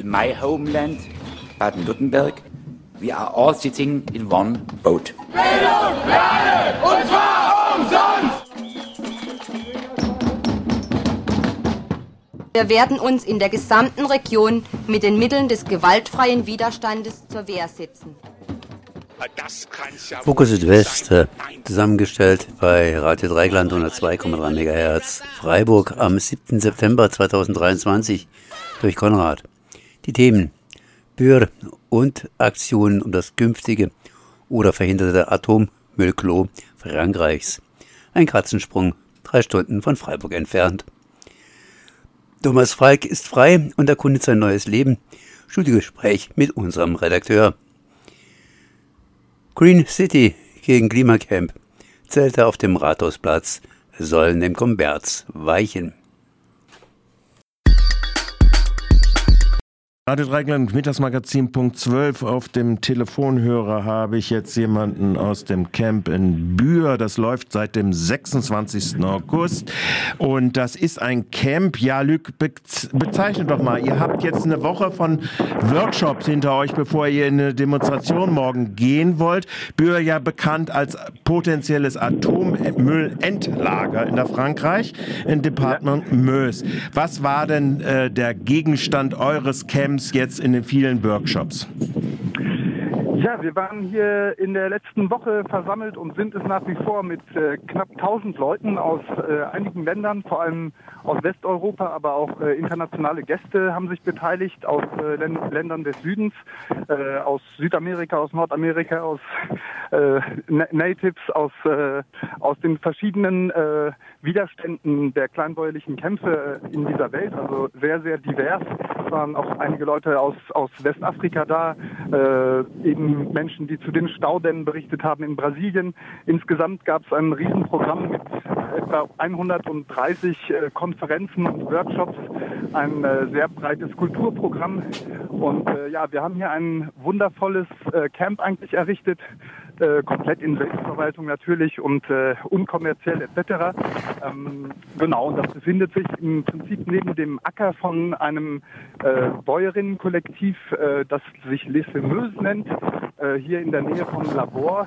in my homeland, Baden-Württemberg, we are all sitting in one boat. Bildung alle, und zwar umsonst! Wir werden uns in der gesamten Region mit den Mitteln des gewaltfreien Widerstandes zur Wehr setzen. Fokus Südwest, äh, zusammengestellt bei Radio Dreigland 102,3 MHz, Freiburg am 7. September 2023 durch Konrad. Die Themen Bür und Aktionen um das künftige oder verhinderte Atommüllklo Frankreichs. Ein Katzensprung, drei Stunden von Freiburg entfernt. Thomas Falk ist frei und erkundet sein neues Leben. Studiogespräch mit unserem Redakteur. Green City gegen Klimacamp. Zelte auf dem Rathausplatz sollen dem Kommerz weichen. Radio Dreigland, Mittagsmagazin Punkt 12. Auf dem Telefonhörer habe ich jetzt jemanden aus dem Camp in Bühr. Das läuft seit dem 26. August. Und das ist ein Camp. Ja, Lüg, bezeichnet doch mal. Ihr habt jetzt eine Woche von Workshops hinter euch, bevor ihr in eine Demonstration morgen gehen wollt. Bühr ja bekannt als potenzielles Atommüllendlager in der Frankreich, in Departement Meuse. Was war denn äh, der Gegenstand eures Camps? Teams jetzt in den vielen Workshops? Ja, wir waren hier in der letzten Woche versammelt und sind es nach wie vor mit äh, knapp 1000 Leuten aus äh, einigen Ländern, vor allem aus Westeuropa, aber auch äh, internationale Gäste haben sich beteiligt aus äh, Ländern des Südens, äh, aus Südamerika, aus Nordamerika, aus äh, Natives, aus, aus den verschiedenen Widerständen der kleinbäuerlichen Kämpfe in dieser Welt, also sehr, sehr divers. Es waren auch einige Leute aus, aus Westafrika da, eben Menschen, die zu den Staudämmen berichtet haben in Brasilien. Insgesamt gab es ein Riesenprogramm mit etwa 130 äh, Konferenzen und Workshops, ein äh, sehr breites Kulturprogramm. Und äh, ja, wir haben hier ein wundervolles Camp eigentlich errichtet, komplett in Selbstverwaltung natürlich und unkommerziell etc. Ähm, genau, und das befindet sich im Prinzip neben dem Acker von einem Bäuerinnenkollektiv, das sich Les Fameuses nennt, hier in der Nähe vom Labor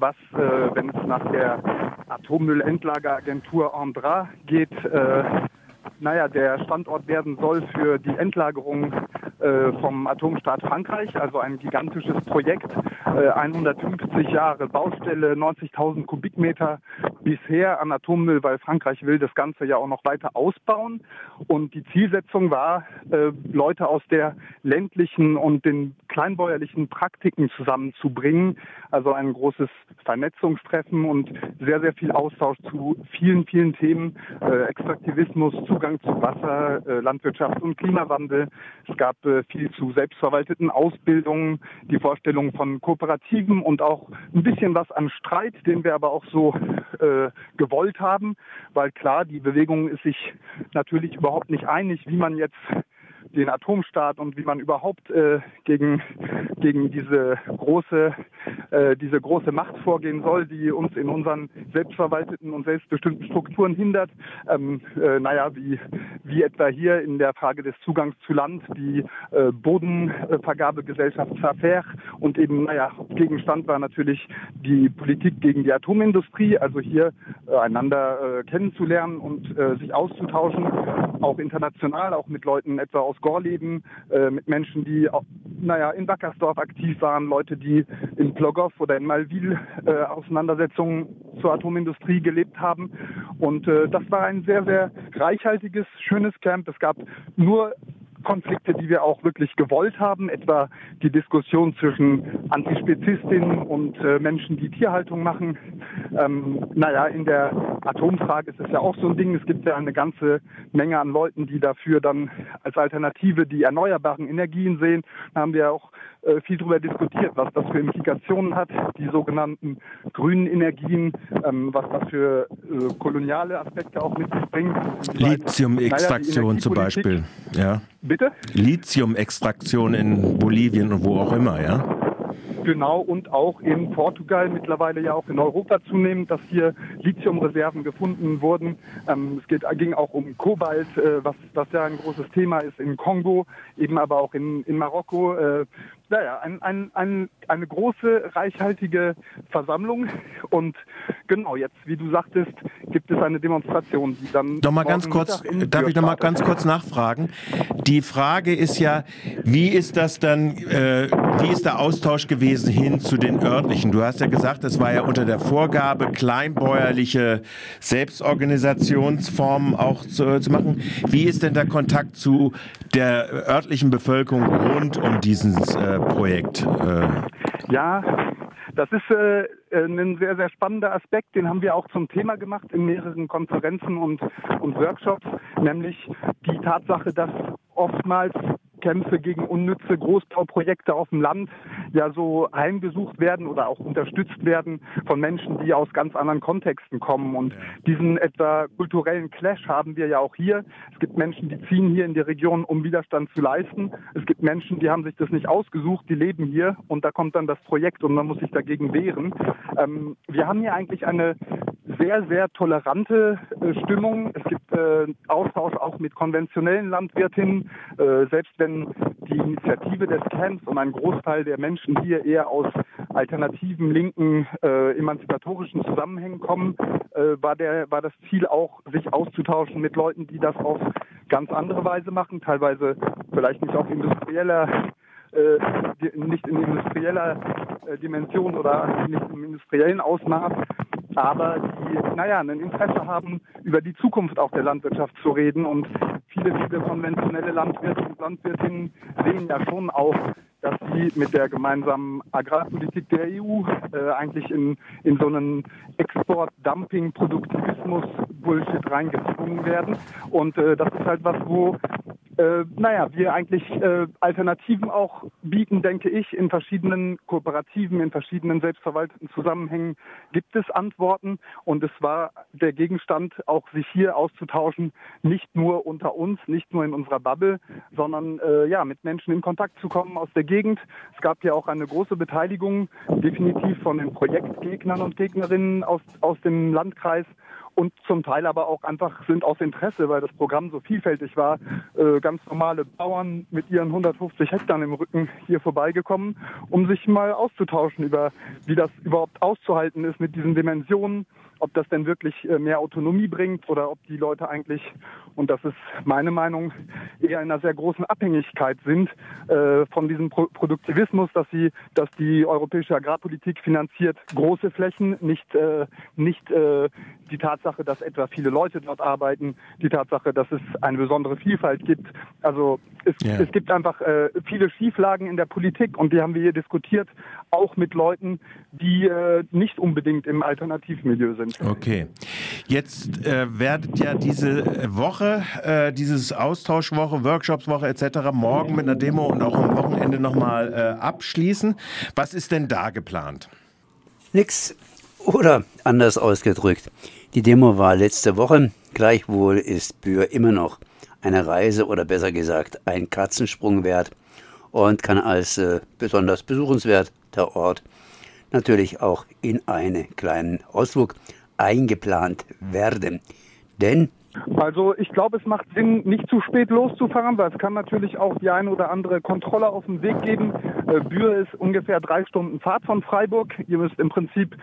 was, äh, wenn es nach der Atommüllendlageragentur Andra geht, äh, naja, der Standort werden soll für die Endlagerung äh, vom Atomstaat Frankreich, also ein gigantisches Projekt, äh, 150 Jahre Baustelle, 90.000 Kubikmeter bisher an Atommüll, weil Frankreich will das Ganze ja auch noch weiter ausbauen. Und die Zielsetzung war, äh, Leute aus der ländlichen und den kleinbäuerlichen Praktiken zusammenzubringen. Also ein großes Vernetzungstreffen und sehr, sehr viel Austausch zu vielen, vielen Themen. Äh, Extraktivismus, Zugang zu Wasser, äh, Landwirtschaft und Klimawandel. Es gab äh, viel zu selbstverwalteten Ausbildungen, die Vorstellung von Kooperativen und auch ein bisschen was an Streit, den wir aber auch so äh, gewollt haben, weil klar, die Bewegung ist sich natürlich überhaupt nicht einig, wie man jetzt den Atomstaat und wie man überhaupt äh, gegen, gegen diese große, äh, diese große Macht vorgehen soll, die uns in unseren selbstverwalteten und selbstbestimmten Strukturen hindert. Ähm, äh, naja, wie, wie etwa hier in der Frage des Zugangs zu Land, die äh, Bodenvergabegesellschaft Safer und eben, naja, Gegenstand war natürlich die Politik gegen die Atomindustrie, also hier äh, einander äh, kennenzulernen und äh, sich auszutauschen, auch international, auch mit Leuten etwa aus Gorleben, äh, mit Menschen, die, naja, in Wackersdorf aktiv waren, Leute, die in Plogow oder in Malwil äh, Auseinandersetzungen zur Atomindustrie gelebt haben. Und äh, das war ein sehr, sehr reichhaltiges, schönes Camp. Es gab nur Konflikte, die wir auch wirklich gewollt haben, etwa die Diskussion zwischen Antispezistinnen und äh, Menschen, die Tierhaltung machen. Ähm, naja, in der Atomfrage ist es ja auch so ein Ding. Es gibt ja eine ganze Menge an Leuten, die dafür dann als Alternative die erneuerbaren Energien sehen. Da haben wir auch äh, viel darüber diskutiert, was das für Implikationen hat, die sogenannten grünen Energien, ähm, was das für äh, koloniale Aspekte auch mit sich bringt. Lithium-Extraktion naja, zum Beispiel. Ja. Bitte? Lithium-Extraktion in Bolivien und wo auch immer, ja? Genau, und auch in Portugal, mittlerweile ja auch in Europa zunehmend, dass hier Lithiumreserven gefunden wurden. Ähm, es geht, ging auch um Kobalt, äh, was, was ja ein großes Thema ist in Kongo, eben aber auch in, in Marokko. Äh, naja, ein, ein, ein, eine große, reichhaltige Versammlung. Und genau, jetzt, wie du sagtest, gibt es eine Demonstration, die dann. Noch mal ganz kurz, darf ich noch mal ganz kurz nachfragen? Die Frage ist ja, wie ist das dann, äh, wie ist der Austausch gewesen hin zu den örtlichen? Du hast ja gesagt, es war ja unter der Vorgabe, kleinbäuerliche Selbstorganisationsformen auch zu, zu machen. Wie ist denn der Kontakt zu der örtlichen Bevölkerung rund um dieses äh, Projekt? Äh? Ja, das ist äh, ein sehr, sehr spannender Aspekt, den haben wir auch zum Thema gemacht in mehreren Konferenzen und, und Workshops, nämlich die Tatsache, dass oftmals Kämpfe gegen unnütze Großbauprojekte auf dem Land ja so heimgesucht werden oder auch unterstützt werden von Menschen, die aus ganz anderen Kontexten kommen. Und diesen etwa kulturellen Clash haben wir ja auch hier. Es gibt Menschen, die ziehen hier in die Region, um Widerstand zu leisten. Es gibt Menschen, die haben sich das nicht ausgesucht, die leben hier und da kommt dann das Projekt und man muss sich dagegen wehren. Ähm, wir haben hier eigentlich eine sehr, sehr tolerante äh, Stimmung. Es gibt äh, Austausch auch mit konventionellen Landwirtinnen, äh, selbst wenn die Initiative des Camps und ein Großteil der Menschen hier eher aus alternativen, linken, äh, emanzipatorischen Zusammenhängen kommen, äh, war, der, war das Ziel auch, sich auszutauschen mit Leuten, die das auf ganz andere Weise machen, teilweise vielleicht nicht auf industrieller äh, nicht in industrieller äh, Dimension oder nicht im industriellen Ausmaß, aber die, naja, ein Interesse haben, über die Zukunft auch der Landwirtschaft zu reden. Und viele, viele konventionelle Landwirte und Landwirtinnen sehen ja schon auch, dass sie mit der gemeinsamen Agrarpolitik der EU äh, eigentlich in, in so einen Export-Dumping-Produktivismus-Bullshit reingezwungen werden. Und äh, das ist halt was, wo äh, naja, wir eigentlich äh, Alternativen auch bieten, denke ich. In verschiedenen Kooperativen, in verschiedenen selbstverwalteten Zusammenhängen gibt es Antworten. Und es war der Gegenstand, auch sich hier auszutauschen, nicht nur unter uns, nicht nur in unserer Bubble, sondern äh, ja, mit Menschen in Kontakt zu kommen aus der Gegend. Es gab ja auch eine große Beteiligung, definitiv von den Projektgegnern und Gegnerinnen aus, aus dem Landkreis und zum Teil aber auch einfach sind aus Interesse, weil das Programm so vielfältig war, äh, ganz normale Bauern mit ihren 150 Hektar im Rücken hier vorbeigekommen, um sich mal auszutauschen über, wie das überhaupt auszuhalten ist mit diesen Dimensionen, ob das denn wirklich äh, mehr Autonomie bringt oder ob die Leute eigentlich, und das ist meine Meinung, eher in einer sehr großen Abhängigkeit sind äh, von diesem Pro Produktivismus, dass sie, dass die europäische Agrarpolitik finanziert große Flächen, nicht, äh, nicht äh, die Tatsache, dass etwa viele Leute dort arbeiten, die Tatsache, dass es eine besondere Vielfalt gibt. Also es, ja. es gibt einfach äh, viele Schieflagen in der Politik und die haben wir hier diskutiert, auch mit Leuten, die äh, nicht unbedingt im Alternativmilieu sind. Okay. Jetzt äh, werdet ja diese Woche, äh, dieses Austauschwoche, Workshopswoche etc. morgen mit einer Demo und auch am Wochenende nochmal äh, abschließen. Was ist denn da geplant? Nix. Oder anders ausgedrückt. Die Demo war letzte Woche. Gleichwohl ist Bühr immer noch eine Reise oder besser gesagt ein Katzensprung wert und kann als äh, besonders besuchenswerter Ort natürlich auch in einen kleinen Ausflug eingeplant werden. Denn also ich glaube, es macht Sinn, nicht zu spät loszufahren, weil es kann natürlich auch die eine oder andere Kontrolle auf dem Weg geben. Äh, Bühr ist ungefähr drei Stunden Fahrt von Freiburg. Ihr müsst im Prinzip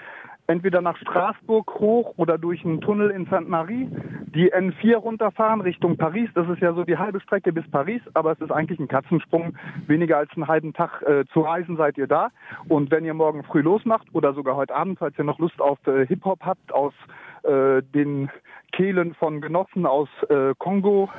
entweder nach Straßburg hoch oder durch einen Tunnel in St. Marie, die N4 runterfahren Richtung Paris. Das ist ja so die halbe Strecke bis Paris, aber es ist eigentlich ein Katzensprung. Weniger als einen halben Tag äh, zu reisen seid ihr da. Und wenn ihr morgen früh losmacht oder sogar heute Abend, falls ihr noch Lust auf äh, Hip-Hop habt aus äh, den Kehlen von Genossen aus äh, Kongo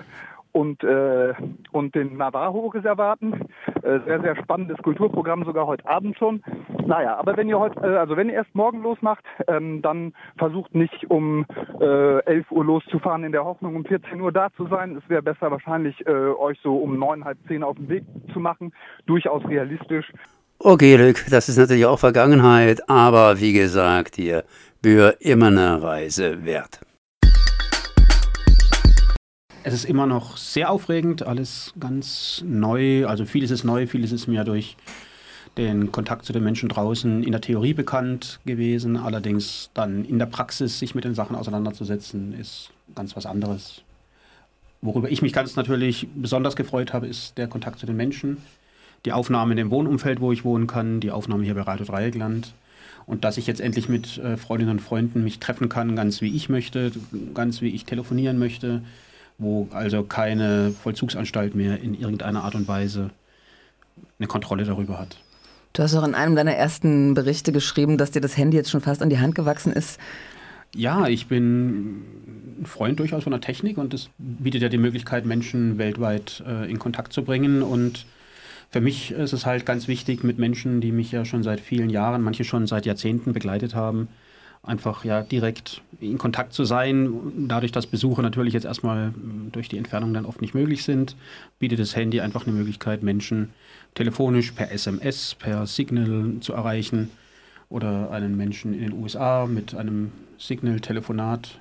und, äh, und den Navajo-Reservaten. Äh, sehr, sehr spannendes Kulturprogramm, sogar heute Abend schon. Naja, aber wenn ihr heute, äh, also wenn ihr erst morgen losmacht, ähm, dann versucht nicht um äh, 11 Uhr loszufahren in der Hoffnung, um 14 Uhr da zu sein. Es wäre besser wahrscheinlich, äh, euch so um neun, halb zehn auf den Weg zu machen. Durchaus realistisch. Okay, Lück, das ist natürlich auch Vergangenheit, aber wie gesagt, hier Bühr immer eine Reise wert. Es ist immer noch sehr aufregend, alles ganz neu. Also vieles ist neu, vieles ist mir durch den Kontakt zu den Menschen draußen in der Theorie bekannt gewesen. Allerdings dann in der Praxis sich mit den Sachen auseinanderzusetzen, ist ganz was anderes. Worüber ich mich ganz natürlich besonders gefreut habe, ist der Kontakt zu den Menschen, die Aufnahme in dem Wohnumfeld, wo ich wohnen kann, die Aufnahme hier bei Radio Dreieckland und dass ich jetzt endlich mit äh, Freundinnen und Freunden mich treffen kann, ganz wie ich möchte, ganz wie ich telefonieren möchte, wo also keine Vollzugsanstalt mehr in irgendeiner Art und Weise eine Kontrolle darüber hat. Du hast auch in einem deiner ersten Berichte geschrieben, dass dir das Handy jetzt schon fast an die Hand gewachsen ist. Ja, ich bin ein Freund durchaus von der Technik und das bietet ja die Möglichkeit, Menschen weltweit äh, in Kontakt zu bringen. Und für mich ist es halt ganz wichtig, mit Menschen, die mich ja schon seit vielen Jahren, manche schon seit Jahrzehnten begleitet haben, einfach ja direkt in Kontakt zu sein. Dadurch, dass Besuche natürlich jetzt erstmal durch die Entfernung dann oft nicht möglich sind, bietet das Handy einfach eine Möglichkeit, Menschen telefonisch, per SMS, per Signal zu erreichen oder einen Menschen in den USA mit einem Signal-Telefonat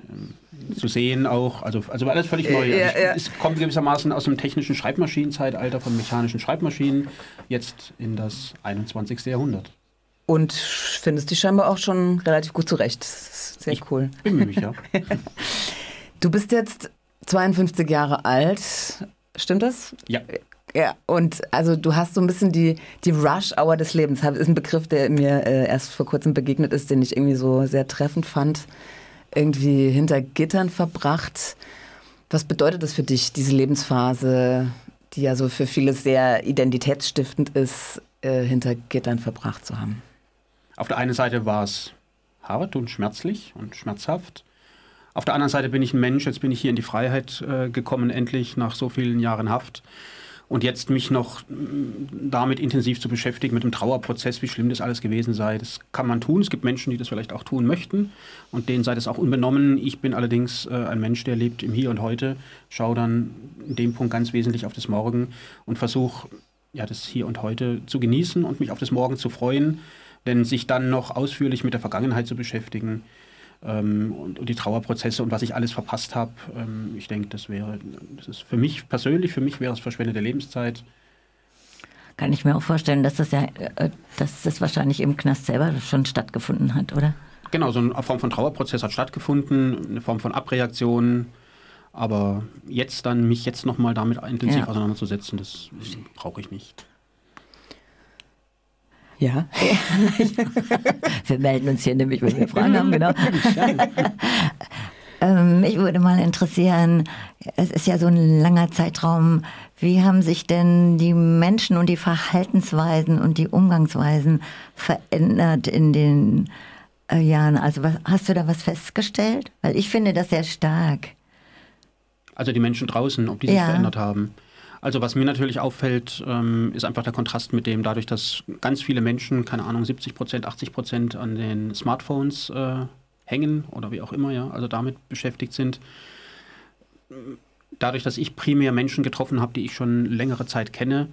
äh, zu sehen auch. Also, also alles völlig neu. Ja, also ja. Es kommt gewissermaßen aus dem technischen Schreibmaschinenzeitalter von mechanischen Schreibmaschinen jetzt in das 21. Jahrhundert. Und findest dich scheinbar auch schon relativ gut zurecht. Das ist sehr Ich cool. Bemühe mich, ja. Du bist jetzt 52 Jahre alt. Stimmt das? ja. Ja, und also du hast so ein bisschen die, die Rush-Hour des Lebens. Das ist ein Begriff, der mir äh, erst vor kurzem begegnet ist, den ich irgendwie so sehr treffend fand. Irgendwie hinter Gittern verbracht. Was bedeutet das für dich, diese Lebensphase, die ja so für viele sehr identitätsstiftend ist, äh, hinter Gittern verbracht zu haben? Auf der einen Seite war es hart und schmerzlich und schmerzhaft. Auf der anderen Seite bin ich ein Mensch, jetzt bin ich hier in die Freiheit äh, gekommen, endlich nach so vielen Jahren Haft. Und jetzt mich noch mm, damit intensiv zu beschäftigen, mit dem Trauerprozess, wie schlimm das alles gewesen sei, das kann man tun. Es gibt Menschen, die das vielleicht auch tun möchten und denen sei das auch unbenommen. Ich bin allerdings äh, ein Mensch, der lebt im Hier und Heute, schaue dann in dem Punkt ganz wesentlich auf das Morgen und versuche, ja, das Hier und Heute zu genießen und mich auf das Morgen zu freuen. Denn sich dann noch ausführlich mit der Vergangenheit zu beschäftigen, ähm, und, und die Trauerprozesse und was ich alles verpasst habe. Ähm, ich denke, das wäre, das ist für mich persönlich, für mich wäre es verschwendete Lebenszeit. Kann ich mir auch vorstellen, dass das ja, äh, dass das wahrscheinlich im Knast selber schon stattgefunden hat, oder? Genau, so eine Form von Trauerprozess hat stattgefunden, eine Form von Abreaktion. Aber jetzt dann, mich jetzt nochmal damit intensiv Ja. auseinanderzusetzen, das brauche ich nicht. Ja. Wir melden uns hier nämlich, wenn wir Fragen haben, genau. ähm, mich würde mal interessieren, es ist ja so ein langer Zeitraum, wie haben sich denn die Menschen und die Verhaltensweisen und die Umgangsweisen verändert in den äh, Jahren? Also was, hast du da was festgestellt? Weil ich finde das sehr stark. Also die Menschen draußen, ob die sich Ja. verändert haben. Also was mir natürlich auffällt, ähm, ist einfach der Kontrast mit dem, dadurch, dass ganz viele Menschen, keine Ahnung, 70 Prozent, 80 Prozent an den Smartphones äh, hängen oder wie auch immer, ja, also damit beschäftigt sind. Dadurch, dass ich primär Menschen getroffen habe, die ich schon längere Zeit kenne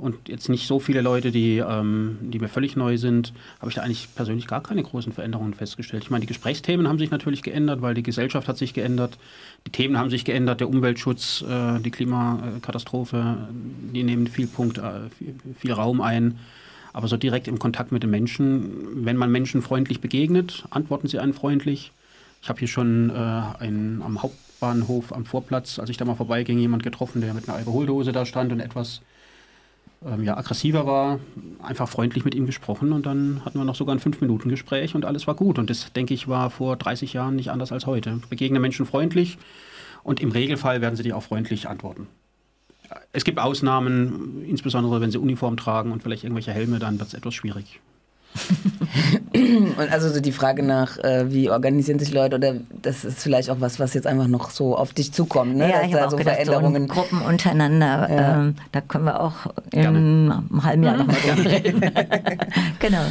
und jetzt nicht so viele Leute, die, ähm, die mir völlig neu sind, habe ich da eigentlich persönlich gar keine großen Veränderungen festgestellt. Ich meine, die Gesprächsthemen haben sich natürlich geändert, weil die Gesellschaft hat sich geändert, die Themen haben sich geändert, der Umweltschutz, äh, die Klimakatastrophe, die nehmen viel Punkt, äh, viel, viel Raum ein. Aber so direkt im Kontakt mit den Menschen, wenn man Menschen freundlich begegnet, antworten sie einen freundlich. Ich habe hier schon äh, einen, am Hauptbahnhof am Vorplatz, als ich da mal vorbeiging, jemand getroffen, der mit einer Alkoholdose da stand und etwas ähm, ja, aggressiver war, einfach freundlich mit ihm gesprochen und dann hatten wir noch sogar ein Fünf-Minuten-Gespräch und alles war gut. Und das, denke ich, war vor 30 Jahren nicht anders als heute. Begegne Menschen freundlich und im Regelfall werden sie dir auch freundlich antworten. Es gibt Ausnahmen, insbesondere wenn sie Uniform tragen und vielleicht irgendwelche Helme, dann wird es etwas schwierig. Und also so die Frage nach, äh, wie organisieren sich Leute, oder das ist vielleicht auch was, was jetzt einfach noch so auf dich zukommt, ne? Ja, Dass ich da so gedacht, so Veränderungen. in Gruppen untereinander, Ja. ähm, da können wir auch einem halben Jahr nochmal drüber reden. genau.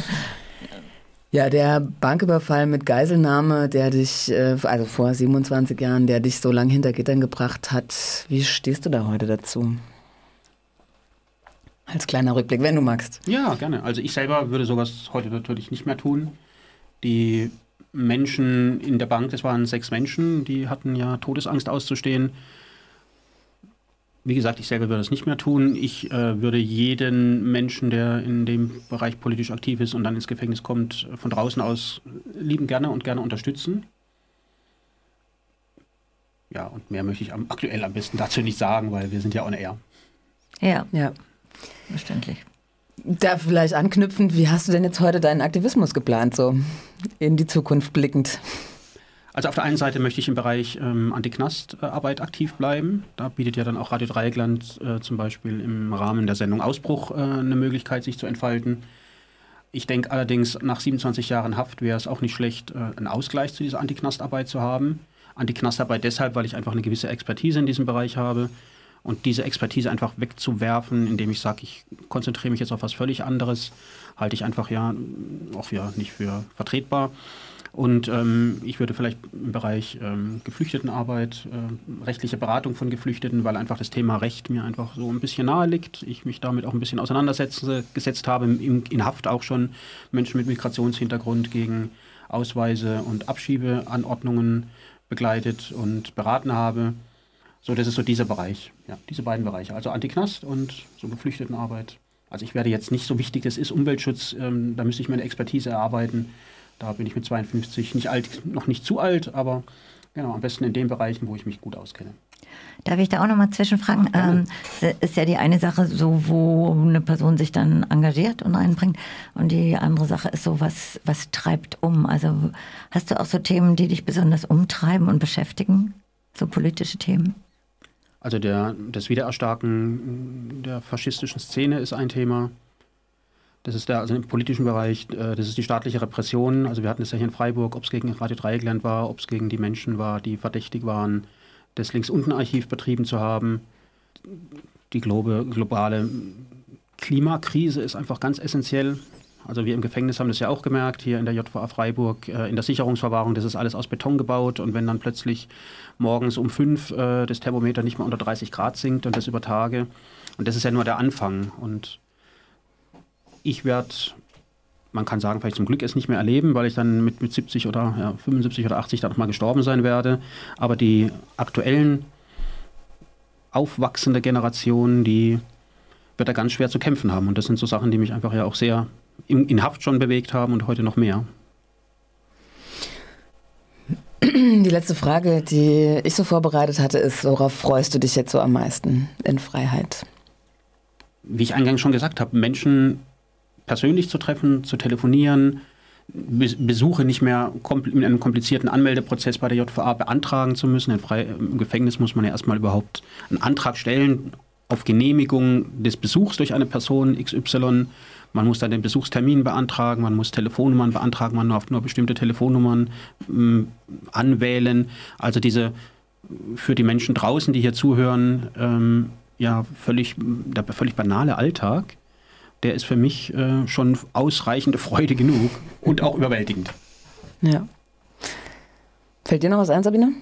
Ja, der Banküberfall mit Geiselnahme, der dich, äh, also vor 27 Jahren, der dich so lange hinter Gittern gebracht hat, wie stehst du da heute dazu? Als kleiner Rückblick, wenn du magst. Ja, gerne. Also ich selber würde sowas heute natürlich nicht mehr tun. Die Menschen in der Bank, das waren sechs Menschen, die hatten ja Todesangst auszustehen. Wie gesagt, ich selber würde es nicht mehr tun. Ich äh, würde jeden Menschen, der in dem Bereich politisch aktiv ist und dann ins Gefängnis kommt, von draußen aus lieben gerne und gerne unterstützen. Ja, und mehr möchte ich am, aktuell am besten dazu nicht sagen, weil wir sind ja on air. Ja, Ja. Verständlich. Da vielleicht anknüpfend, wie hast du denn jetzt heute deinen Aktivismus geplant, so in die Zukunft blickend? Also auf der einen Seite möchte ich im Bereich ähm, Antiknastarbeit aktiv bleiben. Da bietet ja dann auch Radio Dreieckland äh, zum Beispiel im Rahmen der Sendung Ausbruch äh, eine Möglichkeit, sich zu entfalten. Ich denke allerdings, nach 27 Jahren Haft wäre es auch nicht schlecht, äh, einen Ausgleich zu dieser Antiknastarbeit zu haben. Antiknastarbeit deshalb, weil ich einfach eine gewisse Expertise in diesem Bereich habe. Und diese Expertise einfach wegzuwerfen, indem ich sage, ich konzentriere mich jetzt auf was völlig anderes, halte ich einfach ja auch ja nicht für vertretbar. Und ähm, ich würde vielleicht im Bereich ähm, Geflüchtetenarbeit, äh, rechtliche Beratung von Geflüchteten, weil einfach das Thema Recht mir einfach so ein bisschen nahe liegt, ich mich damit auch ein bisschen auseinandersetze, gesetzt habe, im, in Haft auch schon Menschen mit Migrationshintergrund gegen Ausweise und Abschiebeanordnungen begleitet und beraten habe. So, das ist so dieser Bereich, ja, diese beiden Bereiche, also Antiknast und so Geflüchtetenarbeit. Also ich werde jetzt nicht so wichtig, das ist Umweltschutz, ähm, da müsste ich mir eine Expertise erarbeiten. Da bin ich mit 52 nicht alt, noch nicht zu alt, aber genau, am besten in den Bereichen, wo ich mich gut auskenne. Darf ich da auch nochmal zwischenfragen? Ähm, ist ja die eine Sache, so wo eine Person sich dann engagiert und einbringt, und die andere Sache ist so, was, was treibt um? Also hast du auch so Themen, die dich besonders umtreiben und beschäftigen? So politische Themen? Also der, das Wiedererstarken der faschistischen Szene ist ein Thema. Das ist der, also im politischen Bereich, äh, das ist die staatliche Repression. Also wir hatten es ja hier in Freiburg, ob es gegen Radio Dreieckland war, ob es gegen die Menschen war, die verdächtig waren, das Links-Unten-Archiv betrieben zu haben. Die globale Klimakrise ist einfach ganz essentiell. Also wir im Gefängnis haben das ja auch gemerkt, hier in der JVA Freiburg, äh, in der Sicherungsverwahrung, das ist alles aus Beton gebaut und wenn dann plötzlich morgens um fünf äh, das Thermometer nicht mehr unter 30 Grad sinkt und das über Tage, und das ist ja nur der Anfang. Und ich werde, man kann sagen, vielleicht zum Glück es nicht mehr erleben, weil ich dann mit, mit 70 oder ja, 75 oder 80 dann nochmal gestorben sein werde. Aber die aktuellen aufwachsende Generation, die wird da ganz schwer zu kämpfen haben. Und das sind so Sachen, die mich einfach ja auch sehr in, in Haft schon bewegt haben und heute noch mehr. Die letzte Frage, die ich so vorbereitet hatte, ist, worauf freust du dich jetzt so am meisten in Freiheit? Wie ich eingangs schon gesagt habe, Menschen persönlich zu treffen, zu telefonieren, Be- Besuche nicht mehr in einem komplizierten Anmeldeprozess bei der JVA beantragen zu müssen. Im Gefängnis muss man ja erstmal überhaupt einen Antrag stellen auf Genehmigung des Besuchs durch eine Person XY. Man muss dann den Besuchstermin beantragen, man muss Telefonnummern beantragen, man darf nur bestimmte Telefonnummern ähm, anwählen. Also diese für die Menschen draußen, die hier zuhören, ähm, ja völlig, der völlig banale Alltag, der ist für mich äh, schon ausreichende Freude genug und auch überwältigend. Ja. Fällt dir noch was ein, Sabine?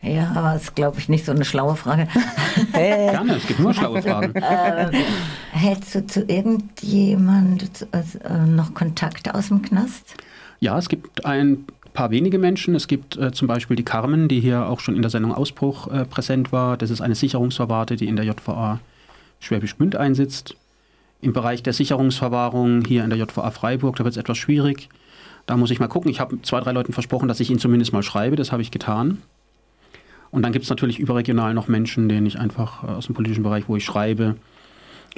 Ja, aber ist, glaube ich, nicht so eine schlaue Frage. Gerne, es gibt nur schlaue Fragen. äh, hältst du zu irgendjemand äh, noch Kontakt aus dem Knast? Ja, es gibt ein paar wenige Menschen. Es gibt äh, zum Beispiel die Carmen, die hier auch schon in der Sendung Ausbruch äh, präsent war. Das ist eine Sicherungsverwahrte, die in der JVA Schwäbisch Gmünd einsitzt. Im Bereich der Sicherungsverwahrung hier in der JVA Freiburg, da wird es etwas schwierig. Da muss ich mal gucken. Ich habe zwei, drei Leuten versprochen, dass ich ihnen zumindest mal schreibe. Das habe ich getan. Und dann gibt es natürlich überregional noch Menschen, denen ich einfach äh, aus dem politischen Bereich, wo ich schreibe,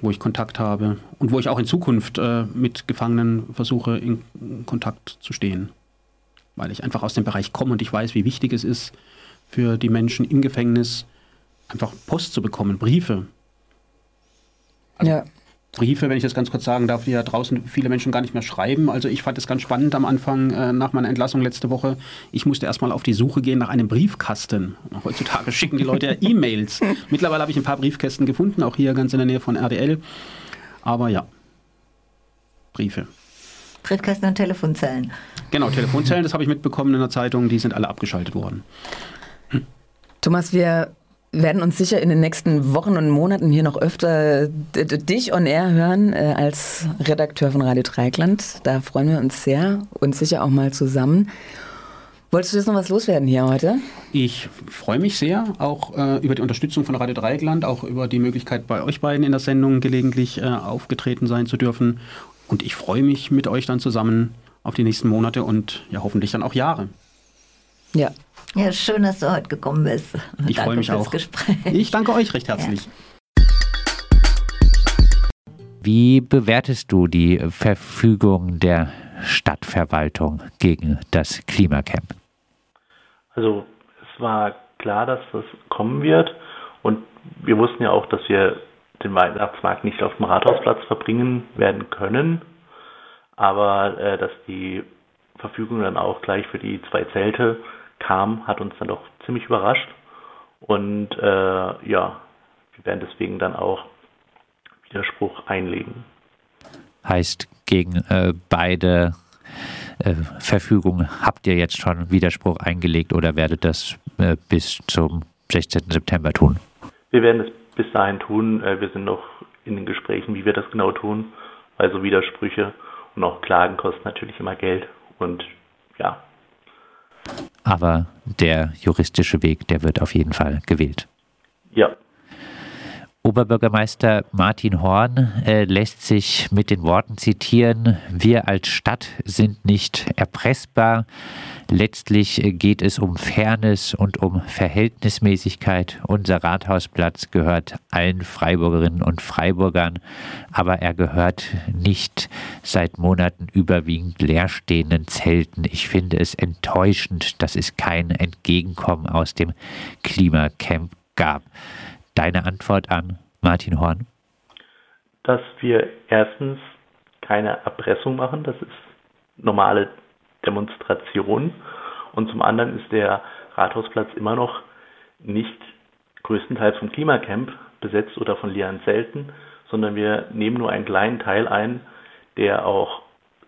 wo ich Kontakt habe und wo ich auch in Zukunft äh, mit Gefangenen versuche, in Kontakt zu stehen. Weil ich einfach aus dem Bereich komme und ich weiß, wie wichtig es ist, für die Menschen im Gefängnis einfach Post zu bekommen, Briefe. Ja. Briefe, wenn ich das ganz kurz sagen darf, die ja draußen viele Menschen gar nicht mehr schreiben. Also ich fand es ganz spannend am Anfang äh, nach meiner Entlassung letzte Woche. Ich musste erstmal auf die Suche gehen nach einem Briefkasten. Heutzutage schicken die Leute ja E-Mails. Mittlerweile habe ich ein paar Briefkästen gefunden, auch hier ganz in der Nähe von RDL. Aber ja, Briefe. Briefkasten und Telefonzellen. Genau, Telefonzellen, das habe ich mitbekommen in der Zeitung, die sind alle abgeschaltet worden. Thomas, wir werden uns sicher in den nächsten Wochen und Monaten hier noch öfter dich on air hören äh, als Redakteur von Radio Dreikland. Da freuen wir uns sehr und sicher auch mal zusammen. Wolltest du jetzt noch was loswerden hier heute? Ich freue mich sehr, auch äh, über die Unterstützung von Radio Dreieckland, auch über die Möglichkeit, bei euch beiden in der Sendung gelegentlich äh, aufgetreten sein zu dürfen. Und ich freue mich mit euch dann zusammen auf die nächsten Monate und ja hoffentlich dann auch Jahre. Ja. Ja, schön, dass du heute gekommen bist. Ich freue mich auch. Gespräch. Ich danke euch recht herzlich. Ja. Wie bewertest du die Verfügung der Stadtverwaltung gegen das Klimacamp? Also es war klar, dass das kommen wird und wir wussten ja auch, dass wir den Weihnachtsmarkt nicht auf dem Rathausplatz verbringen werden können, aber äh, dass die Verfügung dann auch gleich für die zwei Zelte kam, hat uns dann doch ziemlich überrascht und äh, ja, wir werden deswegen dann auch Widerspruch einlegen. Heißt, gegen äh, beide äh, Verfügungen habt ihr jetzt schon Widerspruch eingelegt oder werdet das äh, bis zum 16. September tun? Wir werden es bis dahin tun. Äh, wir sind noch in den Gesprächen, wie wir das genau tun, weil so Widersprüche und auch Klagen kosten natürlich immer Geld und ja. Aber der juristische Weg, der wird auf jeden Fall gewählt. Ja, Oberbürgermeister Martin Horn äh, lässt sich mit den Worten zitieren, wir als Stadt sind nicht erpressbar. Letztlich geht es um Fairness und um Verhältnismäßigkeit. Unser Rathausplatz gehört allen Freiburgerinnen und Freiburgern, aber er gehört nicht seit Monaten überwiegend leerstehenden Zelten. Ich finde es enttäuschend, dass es kein Entgegenkommen aus dem Klimacamp gab deine Antwort an Martin Horn? Dass wir erstens keine Erpressung machen, das ist normale Demonstration. Und zum anderen ist der Rathausplatz immer noch nicht größtenteils vom Klimacamp besetzt oder von leeren Zelten, sondern wir nehmen nur einen kleinen Teil ein, der auch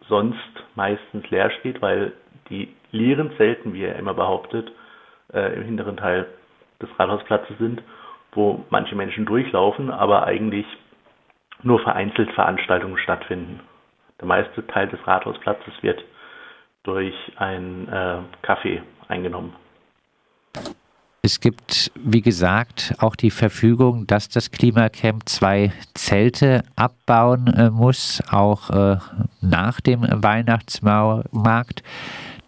sonst meistens leer steht, weil die leeren Zelten, wie er immer behauptet, äh, im hinteren Teil des Rathausplatzes sind wo manche Menschen durchlaufen, aber eigentlich nur vereinzelt Veranstaltungen stattfinden. Der meiste Teil des Rathausplatzes wird durch ein äh, Café eingenommen. Es gibt, wie gesagt, auch die Verfügung, dass das Klimacamp zwei Zelte abbauen äh, muss, auch äh, nach dem Weihnachtsmarkt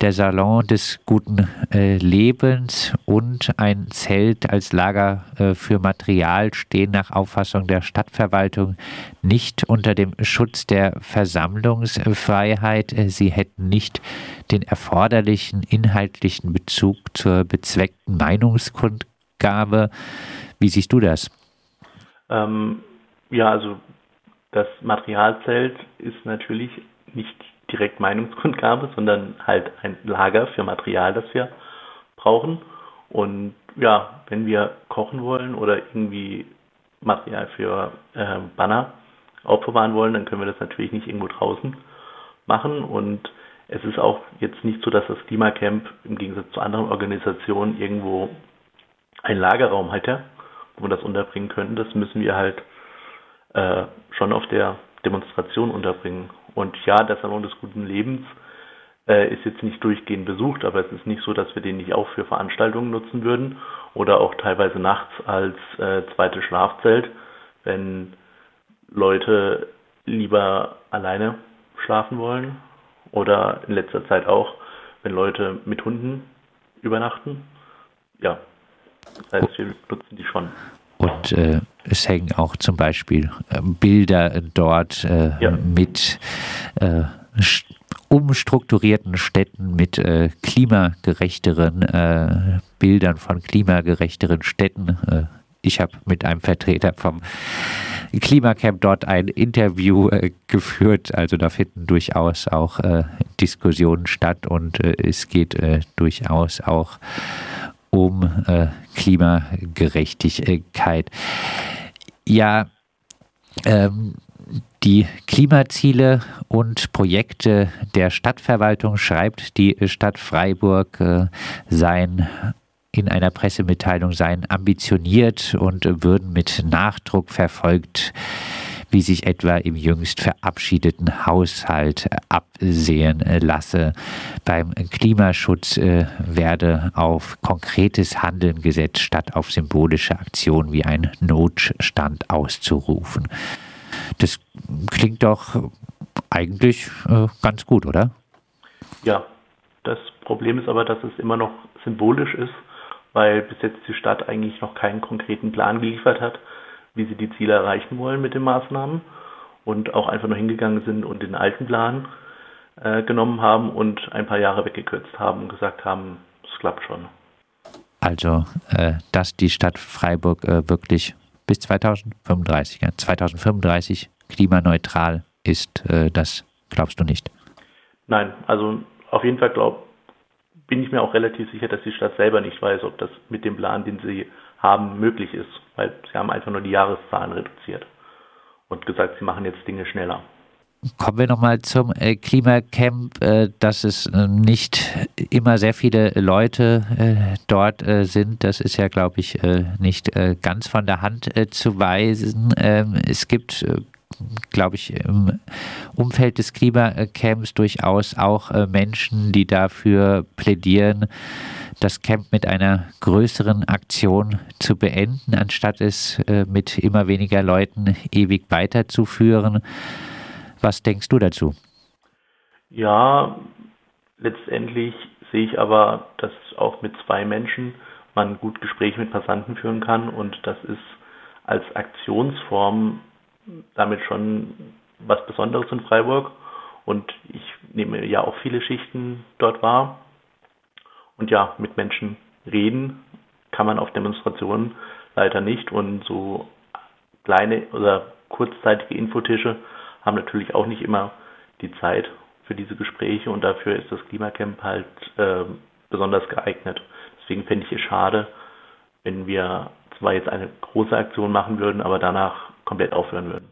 der Salon des guten äh, Lebens und ein Zelt als Lager äh, für Material stehen nach Auffassung der Stadtverwaltung nicht unter dem Schutz der Versammlungsfreiheit. Äh, sie hätten nicht den erforderlichen inhaltlichen Bezug zur bezweckten Meinungskundgabe. Wie siehst du das? Ähm, ja, also das Materialzelt ist natürlich nicht direkt Meinungskundgabe, sondern halt ein Lager für Material, das wir brauchen. Und ja, wenn wir kochen wollen oder irgendwie Material für äh, Banner aufbewahren wollen, dann können wir das natürlich nicht irgendwo draußen machen. Und es ist auch jetzt nicht so, dass das Klimacamp im Gegensatz zu anderen Organisationen irgendwo einen Lagerraum hätte, wo wir das unterbringen könnten. Das müssen wir halt äh, schon auf der Demonstration unterbringen. Und ja, der Salon des guten Lebens äh, ist jetzt nicht durchgehend besucht, aber es ist nicht so, dass wir den nicht auch für Veranstaltungen nutzen würden oder auch teilweise nachts als äh, zweites Schlafzelt, wenn Leute lieber alleine schlafen wollen oder in letzter Zeit auch, wenn Leute mit Hunden übernachten. Ja, das heißt, wir nutzen die schon. Und äh, es hängen auch zum Beispiel äh, Bilder dort äh, ja. mit äh, umstrukturierten Städten, mit äh, klimagerechteren äh, Bildern von klimagerechteren Städten. ich habe mit einem Vertreter vom Klimacamp dort ein Interview äh, geführt. Also da finden durchaus auch äh, Diskussionen statt und äh, es geht durchaus auch um Klimagerechtigkeit. Ja, ähm, die Klimaziele und Projekte der Stadtverwaltung schreibt die Stadt Freiburg äh, seien in einer Pressemitteilung seien ambitioniert und würden mit Nachdruck verfolgt wie sich etwa im jüngst verabschiedeten Haushalt absehen lasse. Beim Klimaschutz äh, werde auf konkretes Handeln gesetzt, statt auf symbolische Aktionen wie ein Notstand auszurufen. Das klingt doch eigentlich äh, ganz gut, oder? Ja, das Problem ist aber, dass es immer noch symbolisch ist, weil bis jetzt die Stadt eigentlich noch keinen konkreten Plan geliefert hat, wie sie die Ziele erreichen wollen mit den Maßnahmen und auch einfach nur hingegangen sind und den alten Plan äh, genommen haben und ein paar Jahre weggekürzt haben und gesagt haben, es klappt schon. Also, äh, dass die Stadt Freiburg äh, wirklich bis 2035, ja, 2035 klimaneutral ist, äh, das glaubst du nicht? Nein, also auf jeden Fall glaub, bin ich mir auch relativ sicher, dass die Stadt selber nicht weiß, ob das mit dem Plan, den sie haben, möglich ist, weil sie haben einfach nur die Jahreszahlen reduziert und gesagt, sie machen jetzt Dinge schneller. Kommen wir nochmal zum äh, Klimacamp, äh, dass es äh, nicht immer sehr viele Leute dort sind. Das ist ja, glaube ich, nicht ganz von der Hand zu weisen. Ähm, es gibt glaube ich, im Umfeld des Klimacamps durchaus auch äh, Menschen, die dafür plädieren, das Camp mit einer größeren Aktion zu beenden, anstatt es äh, mit immer weniger Leuten ewig weiterzuführen. Was denkst du dazu? Ja, letztendlich sehe ich aber, dass auch mit zwei Menschen man gut Gespräche mit Passanten führen kann und das ist als Aktionsform damit schon was Besonderes in Freiburg und ich nehme ja auch viele Schichten dort wahr. Und ja, mit Menschen reden kann man auf Demonstrationen leider nicht und so kleine oder kurzzeitige Infotische haben natürlich auch nicht immer die Zeit für diese Gespräche und dafür ist das Klimacamp halt äh, besonders geeignet. Deswegen fände ich es schade, wenn wir zwar jetzt eine große Aktion machen würden, aber danach komplett aufhören würden.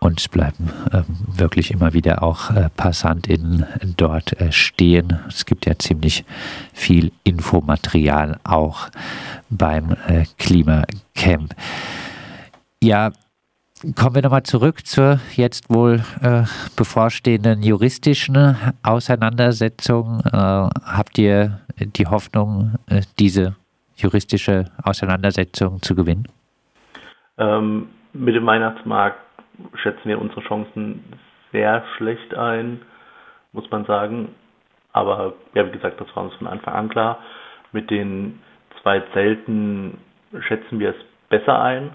Und bleiben äh, wirklich immer wieder auch äh, PassantInnen dort äh, stehen. Es gibt ja ziemlich viel Infomaterial auch beim äh, Klimacamp. Ja, Kommen wir nochmal zurück zur jetzt wohl äh, bevorstehenden juristischen Auseinandersetzung. Äh, habt ihr die Hoffnung, äh, diese juristische Auseinandersetzung zu gewinnen? Ähm, mit dem Weihnachtsmarkt schätzen wir unsere Chancen sehr schlecht ein, muss man sagen. Aber ja, wie gesagt, das war uns von Anfang an klar. Mit den zwei Zelten schätzen wir es besser ein.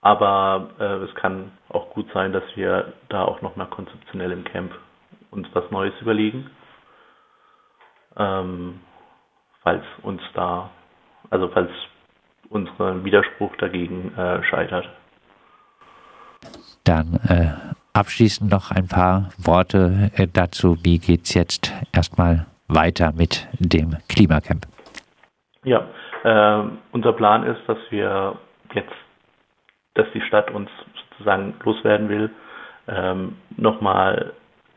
Aber äh, es kann auch gut sein, dass wir da auch nochmal konzeptionell im Camp uns was Neues überlegen. Ähm, falls uns da, also falls unser Widerspruch dagegen äh, scheitert. Dann äh, abschließend noch ein paar Worte äh, dazu. Wie geht es jetzt erstmal weiter mit dem Klimacamp? Ja, äh, unser Plan ist, dass wir jetzt, dass die Stadt uns sozusagen loswerden will, ähm, nochmal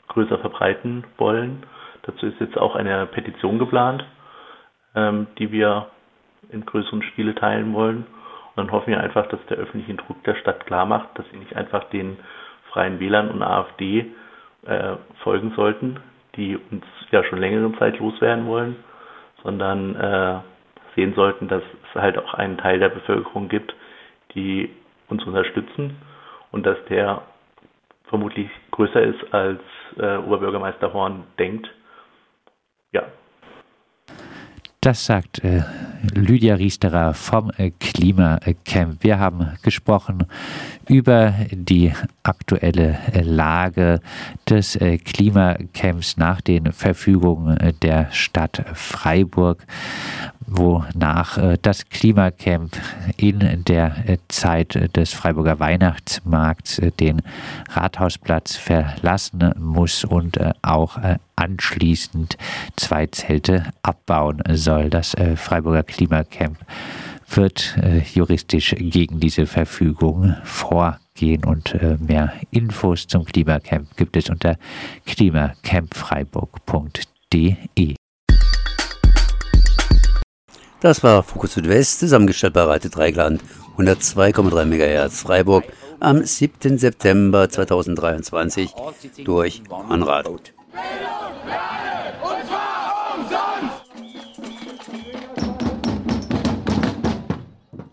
größer verbreiten wollen. Dazu ist jetzt auch eine Petition geplant, ähm, die wir in größeren Stile teilen wollen. Und dann hoffen wir einfach, dass der öffentliche Druck der Stadt klar macht, dass sie nicht einfach den Freien Wählern und AfD äh, folgen sollten, die uns ja schon längere Zeit loswerden wollen, sondern äh, sehen sollten, dass es halt auch einen Teil der Bevölkerung gibt, die uns unterstützen und dass der vermutlich größer ist, als äh, Oberbürgermeister Horn denkt. Ja, das sagt äh, Lydia Riesterer vom äh, Klimacamp. Wir haben gesprochen über die aktuelle äh, Lage des äh, Klimacamps nach den Verfügungen äh, der Stadt Freiburg, wonach das Klimacamp in der Zeit des Freiburger Weihnachtsmarkts den Rathausplatz verlassen muss und auch anschließend zwei Zelte abbauen soll. Das Freiburger Klimacamp wird äh, juristisch gegen diese Verfügung vorgehen und äh, mehr Infos zum Klimacamp gibt es unter klimacampfreiburg.de. Das war Fokus Südwest, zusammengestellt bei Radio Dreigland, 102,3 MHz Freiburg am 7. September 2023 durch Konrad.